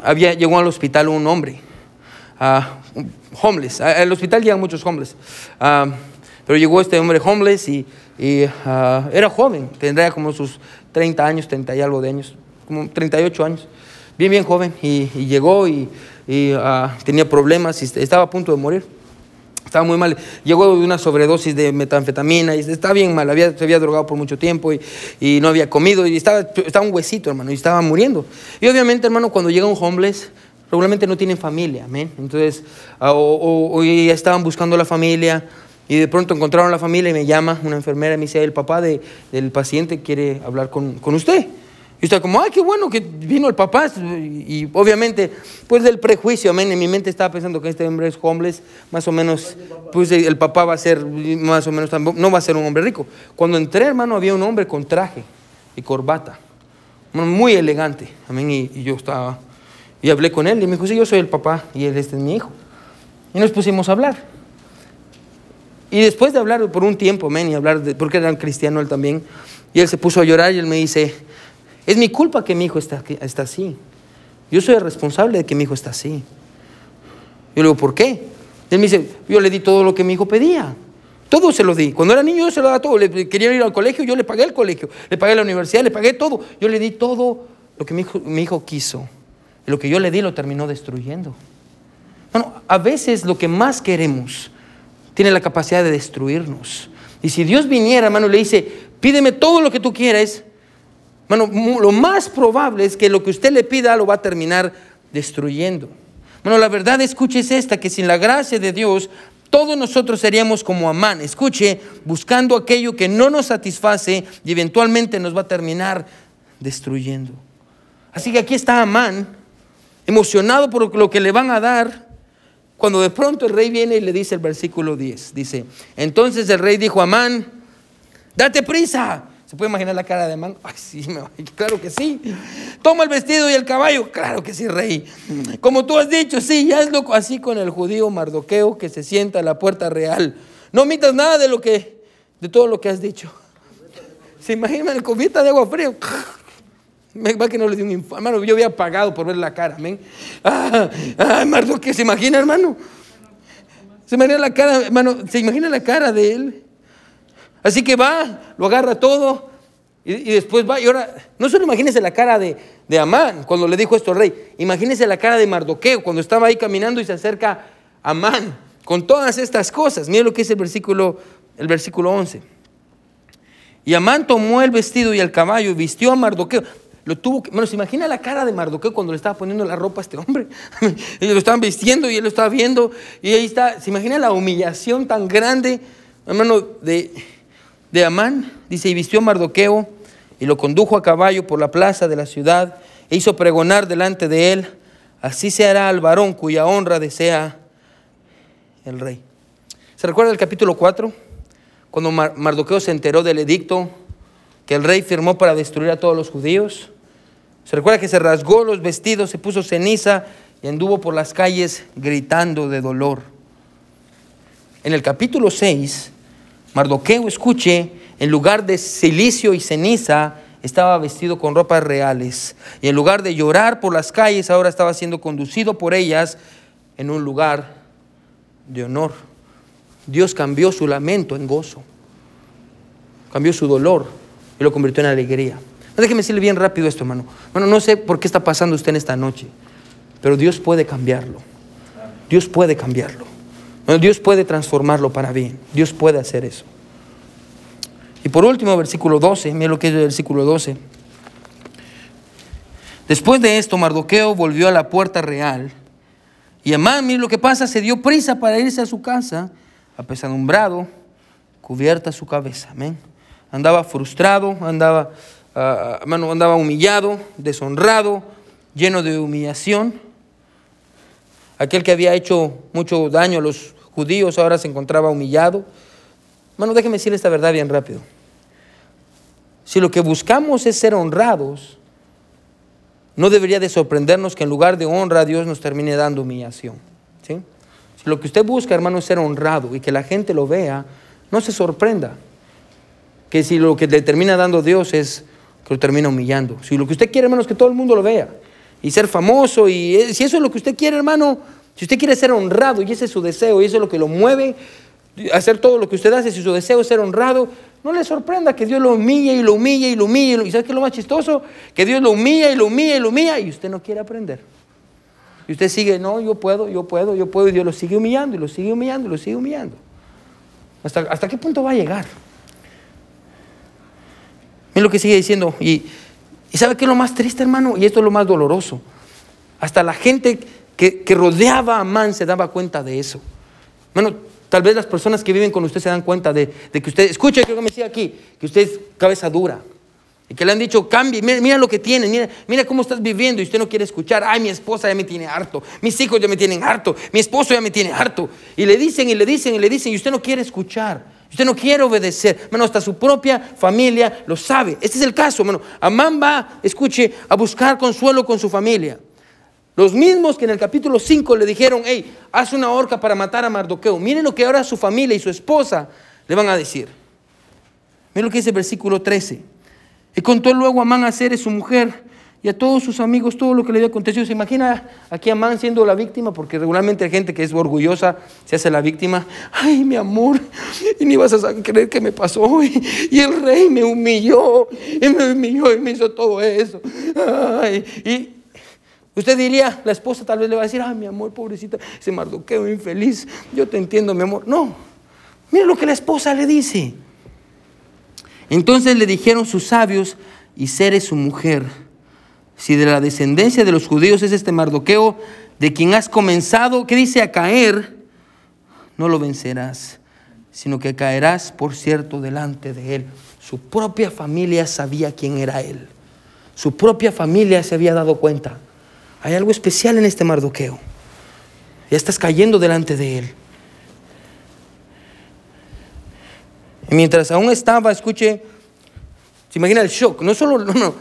había, llegó al hospital un hombre, uh, homeless, al hospital llegan muchos homeless, uh, pero llegó este hombre homeless y, ah, era joven, tendría como sus 30 años, 30 y algo de años, como 38 años, bien, bien joven, y, llegó y, ah, tenía problemas y estaba a punto de morir. Estaba muy mal. Llegó de una sobredosis de metanfetamina y estaba bien mal. Había, se había drogado por mucho tiempo y, no había comido y estaba, estaba un huesito, hermano, y estaba muriendo. Y obviamente, hermano, cuando llega un homeless, regularmente no tienen familia, amén. Entonces, ah, o, ya estaban buscando la familia y de pronto encontraron la familia y me llama una enfermera y me dice, el papá de, del paciente quiere hablar con, con usted. Y está como, ay, qué bueno que vino el papá. Y, obviamente, pues del prejuicio, amén. En mi mente estaba pensando que este hombre es homeless, más o menos, pues el papá va a ser, más o menos, no va a ser un hombre rico. Cuando entré, hermano, había un hombre con traje y corbata, muy elegante, amén. Y, yo estaba, y hablé con él y me dijo, sí, yo soy el papá y él este es mi hijo. Y nos pusimos a hablar. Y después de hablar por un tiempo, amén, y hablar, de, porque era cristiano él también, y él se puso a llorar y él me dice, es mi culpa que mi hijo está, está así. Yo soy el responsable de que mi hijo está así. Yo le digo, ¿por qué? Él me dice, yo le di todo lo que mi hijo pedía. Todo se lo di. Cuando era niño yo se lo daba todo. Le quería ir al colegio, yo le pagué el colegio. Le pagué la universidad, le pagué todo. Yo le di todo lo que mi hijo, mi hijo quiso. Y lo que yo le di lo terminó destruyendo. Bueno, a veces lo que más queremos tiene la capacidad de destruirnos. Y si Dios viniera, hermano, y le dice, pídeme todo lo que tú quieras, bueno, lo más probable es que lo que usted le pida lo va a terminar destruyendo. Bueno, la verdad, escuche, es esta, que sin la gracia de Dios, todos nosotros seríamos como Amán. Escuche, buscando aquello que no nos satisface y eventualmente nos va a terminar destruyendo. Así que aquí está Amán, emocionado por lo que le van a dar, Cuando de pronto el rey viene y le dice el versículo 10, dice, entonces el rey dijo a Amán, date prisa. ¿Se puede imaginar la cara de Amán? Ay, sí, claro que sí. Toma el vestido y el caballo. Claro que sí, rey. Como tú has dicho, sí, ya es lo así con el judío Mardoqueo que se sienta a la puerta real. No omitas nada de lo que, de todo lo que has dicho. ¿Se imaginan cubita de agua fría? Va que no le dio un infarto. Hermano, yo había pagado por ver la cara. Amén. Ah, ah, Mardoqueo, ¿se imagina, hermano? Se imagina la cara, hermano, se imagina la cara de él. Así que va, lo agarra todo y, después va. Y ahora, no solo imagínese la cara de, de Amán cuando le dijo esto al rey, imagínese la cara de Mardoqueo cuando estaba ahí caminando y se acerca a Amán con todas estas cosas. Mire lo que es el versículo, el versículo 11. Y Amán tomó el vestido y el caballo y vistió a Mardoqueo. Lo tuvo bueno, se imagina la cara de Mardoqueo cuando le estaba poniendo la ropa a este hombre. Ellos lo estaban vistiendo y él lo estaba viendo. Y ahí está, se imagina la humillación tan grande, hermano, de, de Amán, dice, y vistió Mardoqueo y lo condujo a caballo por la plaza de la ciudad e hizo pregonar delante de él, así se hará al varón cuya honra desea el rey. ¿Se recuerda el capítulo 4? Cuando Mardoqueo se enteró del edicto que el rey firmó para destruir a todos los judíos. ¿Se recuerda que se rasgó los vestidos, se puso ceniza y anduvo por las calles gritando de dolor? En el capítulo 6, Mardoqueo, escuche, en lugar de silicio y ceniza, estaba vestido con ropas reales. Y en lugar de llorar por las calles, ahora estaba siendo conducido por ellas en un lugar de honor. Dios cambió su lamento en gozo. Cambió su dolor y lo convirtió en alegría. Déjeme decirle bien rápido esto, hermano. Bueno, no sé por qué está pasando usted en esta noche, pero Dios puede cambiarlo. Dios puede cambiarlo. Dios puede transformarlo para bien. Dios puede hacer eso. Y por último, versículo 12, mira lo que es el versículo 12. Después de esto, Mardoqueo volvió a la puerta real. Y Amán, mire lo que pasa, se dio prisa para irse a su casa, apesadumbrado, cubierta su cabeza. Amén. Andaba frustrado, andaba, uh, andaba humillado, deshonrado, lleno de humillación. Aquel que había hecho mucho daño a los judíos ahora se encontraba humillado. Hermano, déjeme decirle esta verdad bien rápido. Si lo que buscamos es ser honrados, no debería de sorprendernos que en lugar de honra Dios nos termine dando humillación. ¿sí? Si lo que usted busca, hermano, es ser honrado y que la gente lo vea, no se sorprenda. Que si lo que le termina dando Dios es que lo termina humillando. Si lo que usted quiere, hermano, es que todo el mundo lo vea y ser famoso, y si eso es lo que usted quiere, hermano, si usted quiere ser honrado y ese es su deseo y eso es lo que lo mueve, hacer todo lo que usted hace, si su deseo es ser honrado, no le sorprenda que Dios lo humille y lo humille y lo humille. ¿Y sabe qué es lo más chistoso? Que Dios lo humilla y lo humilla y lo humilla y usted no quiere aprender. Y usted sigue, no, yo puedo, yo puedo, yo puedo, y Dios lo sigue humillando y lo sigue humillando y lo sigue humillando. ¿Hasta, hasta qué punto va a llegar? Mira lo que sigue diciendo. Y, y ¿sabe qué es lo más triste, hermano? Y esto es lo más doloroso. Hasta la gente que, rodeaba a Amán se daba cuenta de eso. Bueno, tal vez las personas que viven con usted se dan cuenta de, que usted, escuche que me decía aquí, que usted es cabeza dura. Y que le han dicho, cambie, mira, lo que tiene, mira, mira cómo estás viviendo y usted no quiere escuchar. Ay, mi esposa ya me tiene harto, mis hijos ya me tienen harto, mi esposo ya me tiene harto. Y le dicen y le dicen y le dicen y usted no quiere escuchar. Usted no quiere obedecer. Hermano, hasta su propia familia lo sabe. Este es el caso, hermano. Amán va, escuche, a buscar consuelo con su familia. Los mismos que en el capítulo 5 le dijeron, hey, haz una horca para matar a Mardoqueo. Miren lo que ahora su familia y su esposa le van a decir. Miren lo que dice el versículo 13. Y contó luego a Amán a Ceres, su mujer, y a todos sus amigos todo lo que le había acontecido. ¿Se imagina aquí a Amán siendo la víctima? Porque regularmente hay gente que es orgullosa se hace la víctima. Ay, mi amor, y ni vas a creer qué me pasó. Y, y, el rey me humilló, y me humilló y me hizo todo eso. Ay, y, Usted diría, la esposa tal vez le va a decir, ah, mi amor, pobrecita, ese mardoqueo infeliz, yo te entiendo, mi amor. No, mire lo que la esposa le dice. Entonces le dijeron sus sabios y Ceres su mujer, si de la descendencia de los judíos es este mardoqueo, de quien has comenzado, ¿qué dice? A caer, no lo vencerás, sino que caerás, por cierto, delante de él. Su propia familia sabía quién era él. Su propia familia se había dado cuenta. Hay algo especial en este Mardoqueo. Ya estás cayendo delante de Él. Y mientras aún estaba, escuche, se imagina el shock. No solo, no, no.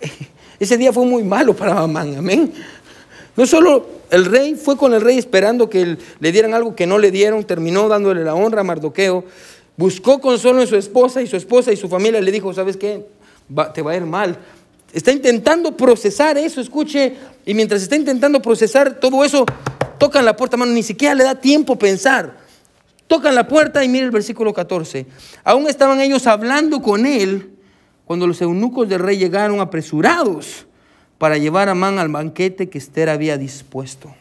Ese día fue muy malo para Amán, amén. No solo el rey fue con el rey esperando que le dieran algo que no le dieron, terminó dándole la honra a Mardoqueo, buscó consuelo en su esposa y su esposa y su familia le dijo, ¿sabes qué? te va a ir mal. Está intentando procesar eso, escuche, y mientras está intentando procesar todo eso, tocan la puerta, mano, ni siquiera le da tiempo pensar. Tocan la puerta y mire el versículo 14. Aún estaban ellos hablando con él cuando los eunucos del rey llegaron apresurados para llevar a Man al banquete que Esther había dispuesto.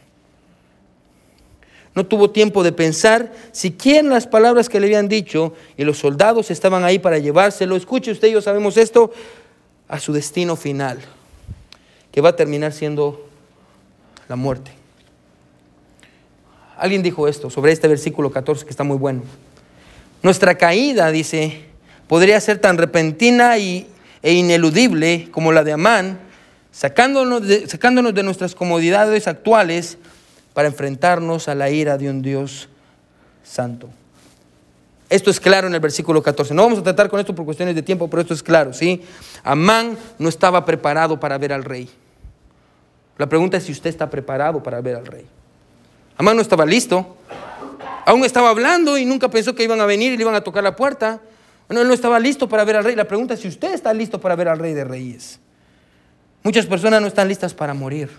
No tuvo tiempo de pensar siquiera las palabras que le habían dicho y los soldados estaban ahí para llevárselo. Escuche usted, yo sabemos esto, a su destino final, que va a terminar siendo la muerte. Alguien dijo esto sobre este versículo 14 que está muy bueno. Nuestra caída, dice, podría ser tan repentina y, e ineludible como la de Amán, sacándonos de, sacándonos de nuestras comodidades actuales para enfrentarnos a la ira de un Dios santo. Esto es claro en el versículo 14. No vamos a tratar con esto por cuestiones de tiempo, pero esto es claro, ¿sí? Amán no estaba preparado para ver al rey. La pregunta es si usted está preparado para ver al rey. Amán no estaba listo. Aún estaba hablando y nunca pensó que iban a venir y le iban a tocar la puerta. No, él no estaba listo para ver al rey. La pregunta es si usted está listo para ver al rey de reyes. Muchas personas no están listas para morir.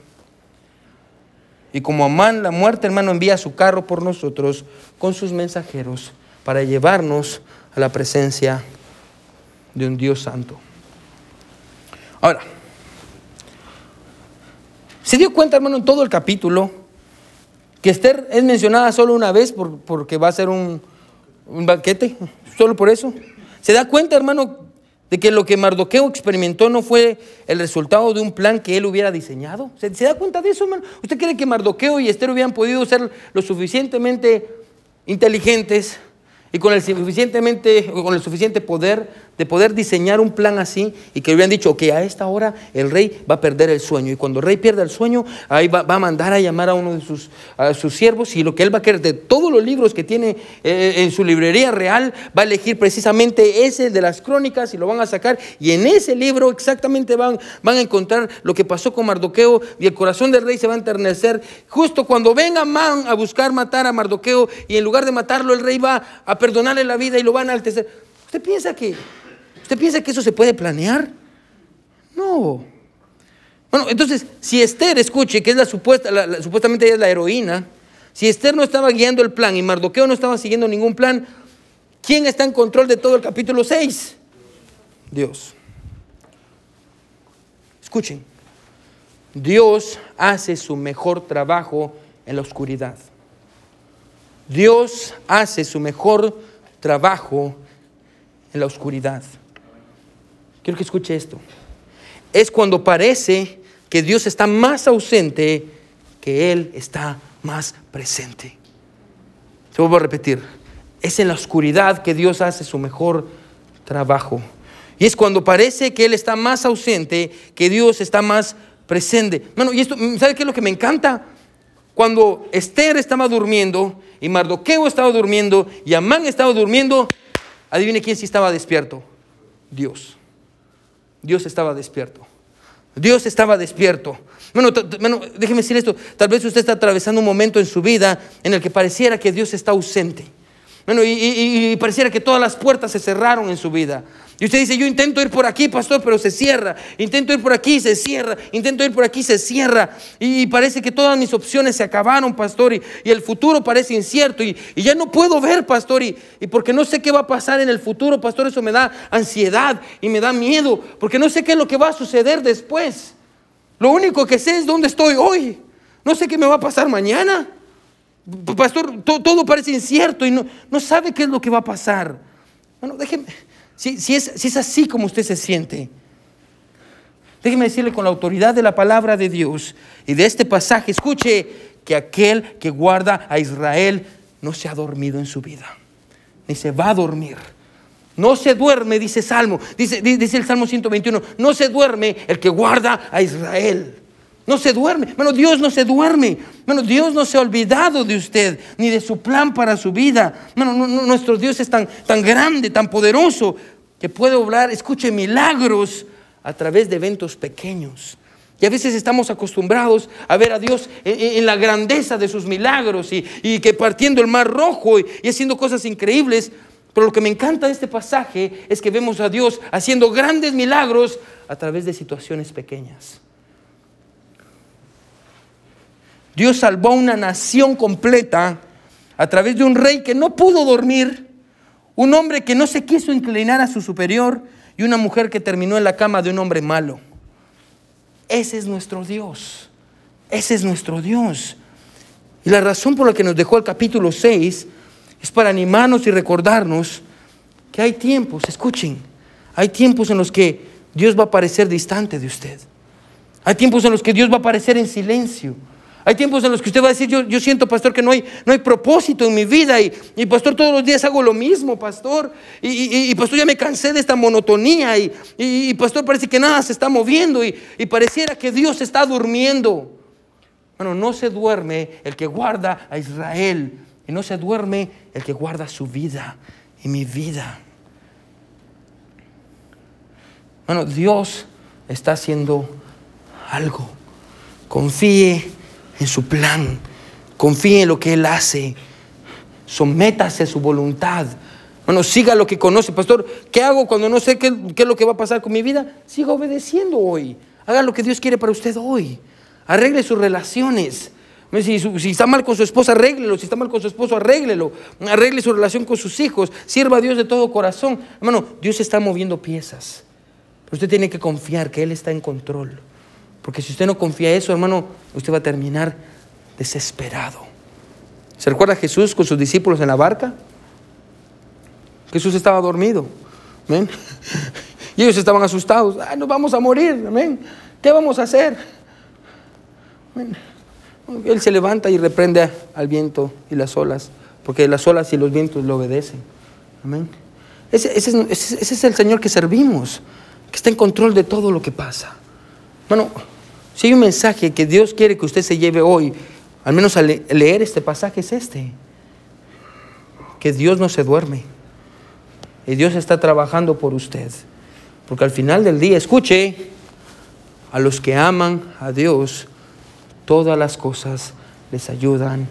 Y como Amán, la muerte, hermano, envía su carro por nosotros con sus mensajeros para llevarnos a la presencia de un Dios santo. Ahora, se dio cuenta, hermano, en todo el capítulo que Esther es mencionada solo una vez porque va a ser un, banquete, solo por eso. ¿Se da cuenta, hermano, de que lo que Mardoqueo experimentó no fue el resultado de un plan que él hubiera diseñado? ¿Se, da cuenta de eso, hermano? ¿Usted cree que Mardoqueo y Esther hubieran podido ser lo suficientemente inteligentes y con el, suficientemente, con el suficiente poder de poder diseñar un plan así y que hubieran dicho que a esta hora el rey va a perder el sueño. Y cuando el rey pierda el sueño ahí va, a mandar a llamar a uno de sus, sus siervos y lo que él va a querer de todos los libros que tiene eh, en su librería real va a elegir precisamente ese de las crónicas y lo van a sacar. Y en ese libro exactamente van, van a encontrar lo que pasó con Mardoqueo y el corazón del rey se va a enternecer. Justo cuando venga Man a buscar matar a Mardoqueo y en lugar de matarlo el rey va a perdonarle la vida y lo va a enaltecer. ¿Usted piensa que ¿Usted piensa que eso se puede planear? No. Bueno, entonces, si Esther, escuche, que es la supuesta, supuestamente ella es la heroína, si Esther no estaba guiando el plan y Mardoqueo no estaba siguiendo ningún plan, ¿quién está en control de todo el capítulo 6? Dios. Escuchen, Dios hace su mejor trabajo en la oscuridad. Dios hace su mejor trabajo en la oscuridad. Quiero que escuche esto. Es cuando parece que Dios está más ausente que Él está más presente. Se vuelvo a repetir. Es en la oscuridad que Dios hace su mejor trabajo. Y es cuando parece que Él está más ausente que Dios está más presente. Bueno, y esto, ¿sabe qué es lo que me encanta? Cuando Esther estaba durmiendo y Mardoqueo estaba durmiendo y Amán estaba durmiendo, adivine quién sí estaba despierto. Dios. Dios estaba despierto. Dios estaba despierto. Bueno, déjeme decir esto. Tal vez usted está atravesando un momento en su vida en el que pareciera que Dios está ausente. Bueno, y, pareciera que todas las puertas se cerraron en su vida. Y usted dice, yo intento ir por aquí, pastor, pero se cierra. Intento ir por aquí, se cierra. Intento ir por aquí, se cierra. Y, parece que todas mis opciones se acabaron, pastor. Y, el futuro parece incierto. Y, ya no puedo ver, pastor. Y, porque no sé qué va a pasar en el futuro, pastor, eso me da ansiedad y me da miedo. Porque no sé qué es lo que va a suceder después. Lo único que sé es dónde estoy hoy. No sé qué me va a pasar mañana. Pastor, todo, parece incierto y no, no, sabe qué es lo que va a pasar. Bueno, déjeme, si, es, si es así como usted se siente, déjeme decirle con la autoridad de la palabra de Dios y de este pasaje, escuche que aquel que guarda a Israel no se ha dormido en su vida, ni se va a dormir. No se duerme, dice Salmo, dice, dice el Salmo 121, no se duerme el que guarda a Israel. No se duerme. Bueno, Dios no se duerme. Bueno, Dios no se ha olvidado de usted ni de su plan para su vida. Bueno, nuestro Dios es tan, tan grande, tan poderoso, que puede obrar, escuche, milagros a través de eventos pequeños. Y a veces estamos acostumbrados a ver a Dios en, la grandeza de sus milagros y, que partiendo el mar rojo y, y, haciendo cosas increíbles. Pero lo que me encanta de este pasaje es que vemos a Dios haciendo grandes milagros a través de situaciones pequeñas. Dios salvó a una nación completa a través de un rey que no pudo dormir, un hombre que no se quiso inclinar a su superior y una mujer que terminó en la cama de un hombre malo. Ese es nuestro Dios. Ese es nuestro Dios. Y la razón por la que nos dejó el capítulo 6 es para animarnos y recordarnos que hay tiempos, escuchen, hay tiempos en los que Dios va a parecer distante de usted. Hay tiempos en los que Dios va a aparecer en silencio. Hay tiempos en los que usted va a decir, yo, yo siento, pastor, que no hay, no hay propósito en mi vida y, y, pastor, todos los días hago lo mismo, pastor. Y, y, pastor, ya me cansé de esta monotonía y, y, pastor, parece que nada se está moviendo y, pareciera que Dios está durmiendo. Bueno, no se duerme el que guarda a Israel y no se duerme el que guarda su vida y mi vida. Bueno, Dios está haciendo algo. Confíe en su plan. Confíe en lo que Él hace. Sométase a su voluntad. Bueno, siga lo que conoce. Pastor, ¿qué hago cuando no sé qué, es lo que va a pasar con mi vida? Siga obedeciendo hoy. Haga lo que Dios quiere para usted hoy. Arregle sus relaciones. Si, si, está mal con su esposa, arréglelo. Si está mal con su esposo, arréglelo. Arregle su relación con sus hijos. Sirva a Dios de todo corazón. Hermano, Dios está moviendo piezas. Pero usted tiene que confiar que Él está en control. Porque si usted no confía eso, hermano, usted va a terminar desesperado. ¿Se recuerda Jesús con sus discípulos en la barca? Jesús estaba dormido. ¿Amén? Y ellos estaban asustados. Ay, nos vamos a morir. Amén. ¿Qué vamos a hacer? Él se levanta y reprende al viento y las olas, porque las olas y los vientos le obedecen. Amén. Ese, ese, es el Señor que servimos, que está en control de todo lo que pasa. Bueno, si hay un mensaje que Dios quiere que usted se lleve hoy, al menos al leer este pasaje, es este. Que Dios no se duerme. Y Dios está trabajando por usted. Porque al final del día, escuche, a los que aman a Dios, todas las cosas les ayudan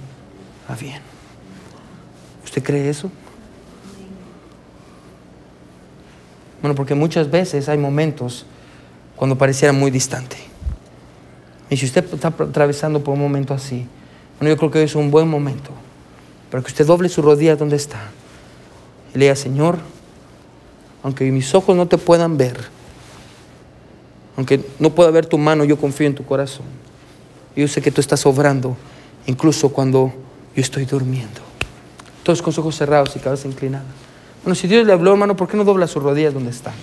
a bien. ¿Usted cree eso? Bueno, porque muchas veces hay momentos cuando pareciera muy distante. Y si usted está atravesando por un momento así, bueno, yo creo que es un buen momento para que usted doble su rodilla donde está y Señor, aunque mis ojos no te puedan ver, aunque no pueda ver tu mano, yo confío en tu corazón. Yo sé que tú estás obrando, incluso cuando yo estoy durmiendo. Todos con ojos cerrados y cabeza inclinada. Bueno, si Dios le habló, hermano, ¿por qué no dobla sus rodillas donde está?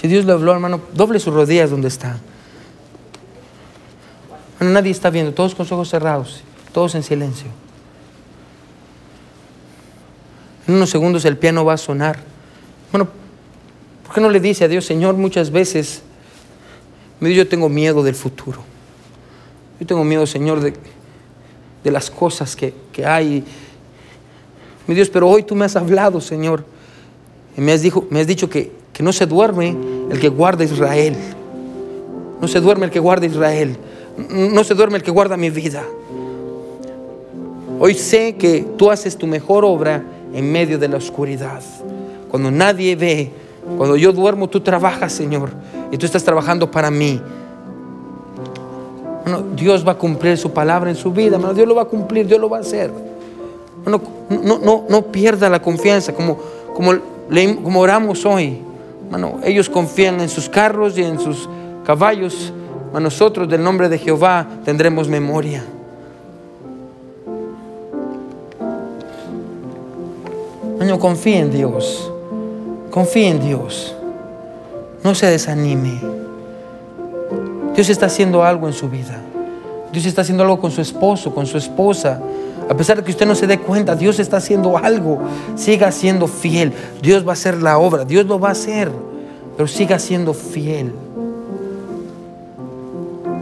Si Dios le habló, hermano, doble sus rodillas donde está. nadie está viendo, todos con sus ojos cerrados, todos en silencio. En unos segundos el piano va a sonar. Bueno, ¿por qué no le dice a Dios, Señor, muchas veces, yo tengo miedo del futuro? Yo tengo miedo, Señor, de, de las cosas que, que, hay. Mi Dios, pero hoy tú me has hablado, Señor. Y me has, me has dicho que no se duerme el que guarda Israel. No se duerme el que guarda Israel. No se duerme el que guarda mi vida. Hoy sé que tú haces tu mejor obra en medio de la oscuridad. Cuando nadie ve, cuando yo duermo, tú trabajas, Señor. Y tú estás trabajando para mí. Dios va a cumplir su palabra en su vida. Dios lo va a cumplir, Dios lo va a hacer. no, no, no pierda la confianza como, como, como oramos hoy ellos confían en sus carros y en sus caballos, nosotros del nombre de Jehová tendremos memoria. Niño, confíe en Dios. Confíe en Dios. No se desanime. Dios está haciendo algo en su vida. Dios está haciendo algo con su esposo, con su esposa. A pesar de que usted no se dé cuenta, Dios está haciendo algo. Siga siendo fiel. Dios va a hacer la obra. Dios lo va a hacer. Pero siga siendo fiel.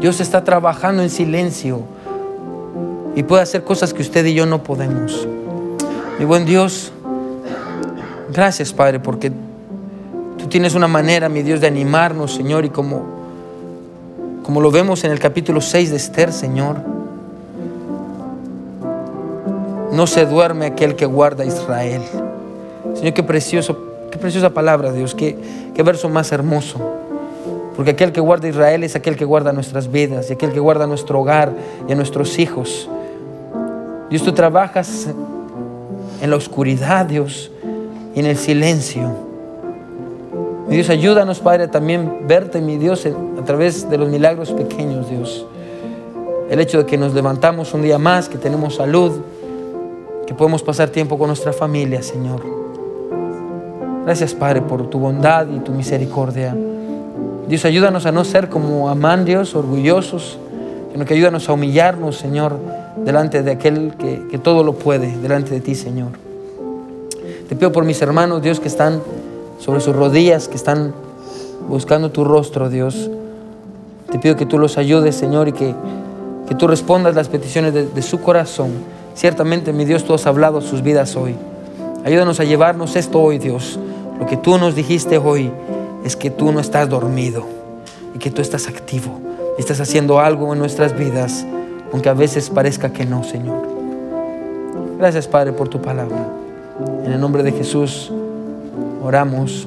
Dios está trabajando en silencio y puede hacer cosas que usted y yo no podemos. Mi buen Dios, gracias Padre, porque tú tienes una manera, mi Dios, de animarnos, Señor, y como, como lo vemos en el capítulo 6 de Esther, Señor, no se duerme aquel que guarda a Israel. Señor, qué precioso, qué preciosa palabra, Dios, qué, qué verso más hermoso. Porque aquel que guarda a Israel es aquel que guarda nuestras vidas y aquel que guarda nuestro hogar y a nuestros hijos. Dios, tú trabajas en la oscuridad, Dios, y en el silencio. Dios, ayúdanos, Padre, también verte, mi Dios, a través de los milagros pequeños, Dios. El hecho de que nos levantamos un día más, que tenemos salud, que podemos pasar tiempo con nuestra familia, Señor. Gracias, Padre, por tu bondad y tu misericordia. Dios, ayúdanos a no ser como amandios, orgullosos, sino que ayúdanos a humillarnos, Señor delante de aquel que, todo lo puede, delante de ti, Señor. Te pido por mis hermanos, Dios, que están sobre sus rodillas, que están buscando tu rostro, Dios. Te pido que tú los ayudes, Señor, y que, que tú respondas las peticiones de, su corazón. Ciertamente, mi Dios, tú has hablado sus vidas hoy. Ayúdanos a llevarnos esto hoy, Dios. Lo que tú nos dijiste hoy es que tú no estás dormido y que tú estás activo. Estás haciendo algo en nuestras vidas aunque a veces parezca que no, Señor. Gracias, Padre, por tu palabra. En el nombre de Jesús oramos.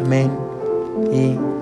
Amén y.